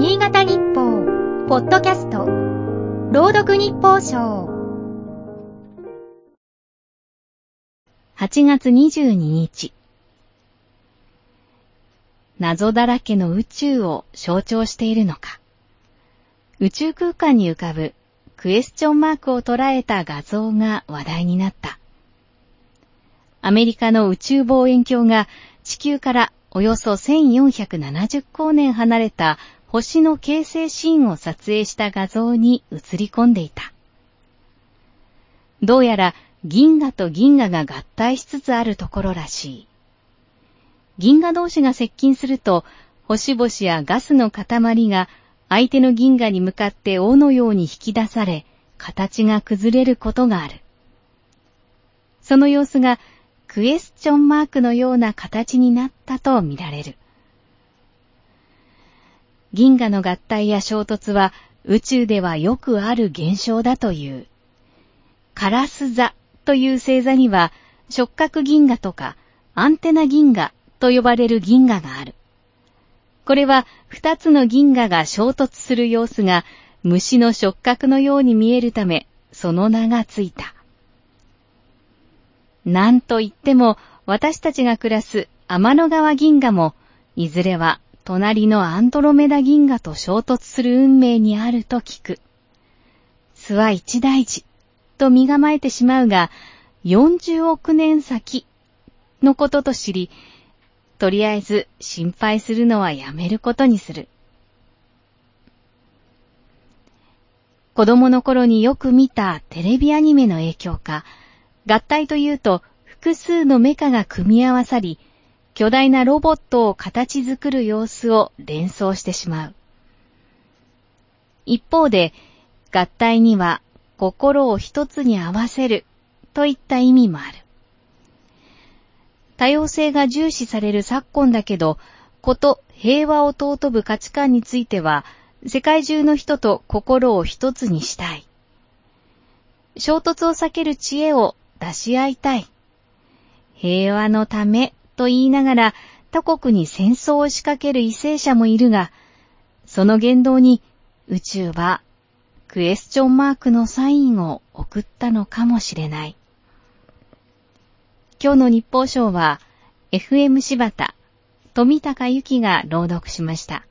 新潟日報、ポッドキャスト、朗読日報賞。8月22日。謎だらけの宇宙を象徴しているのか。宇宙空間に浮かぶクエスチョンマークを捉えた画像が話題になった。アメリカの宇宙望遠鏡が地球からおよそ1470光年離れた星の形成シーンを撮影した画像に映り込んでいた。どうやら銀河と銀河が合体しつつあるところらしい。銀河同士が接近すると、星々やガスの塊が相手の銀河に向かって尾のように引き出され、形が崩れることがある。その様子がクエスチョンマークのような形になったとみられる。銀河の合体や衝突は宇宙ではよくある現象だという。カラス座という星座には触覚銀河とかアンテナ銀河と呼ばれる銀河がある。これは二つの銀河が衝突する様子が虫の触覚のように見えるため、その名がついた。なんといっても私たちが暮らす天の川銀河も、いずれは隣のアントロメダ銀河と衝突する運命にあると聞く。巣は一大事と身構えてしまうが、40億年先のことと知り、とりあえず心配するのはやめることにする。子供の頃によく見たテレビアニメの影響か、合体というと複数のメカが組み合わさり、巨大なロボットを形作る様子を連想してしまう。一方で、合体には心を一つに合わせるといった意味もある。多様性が重視される昨今だけど、こと平和を尊ぶ価値観については、世界中の人と心を一つにしたい。衝突を避ける知恵を出し合いたい。平和のためと言いながら他国に戦争を仕掛ける為政者もいるが、その言動に宇宙はクエスチョンマークのサインを送ったのかもしれない。今日の日報賞は FM 柴田富高由紀が朗読しました。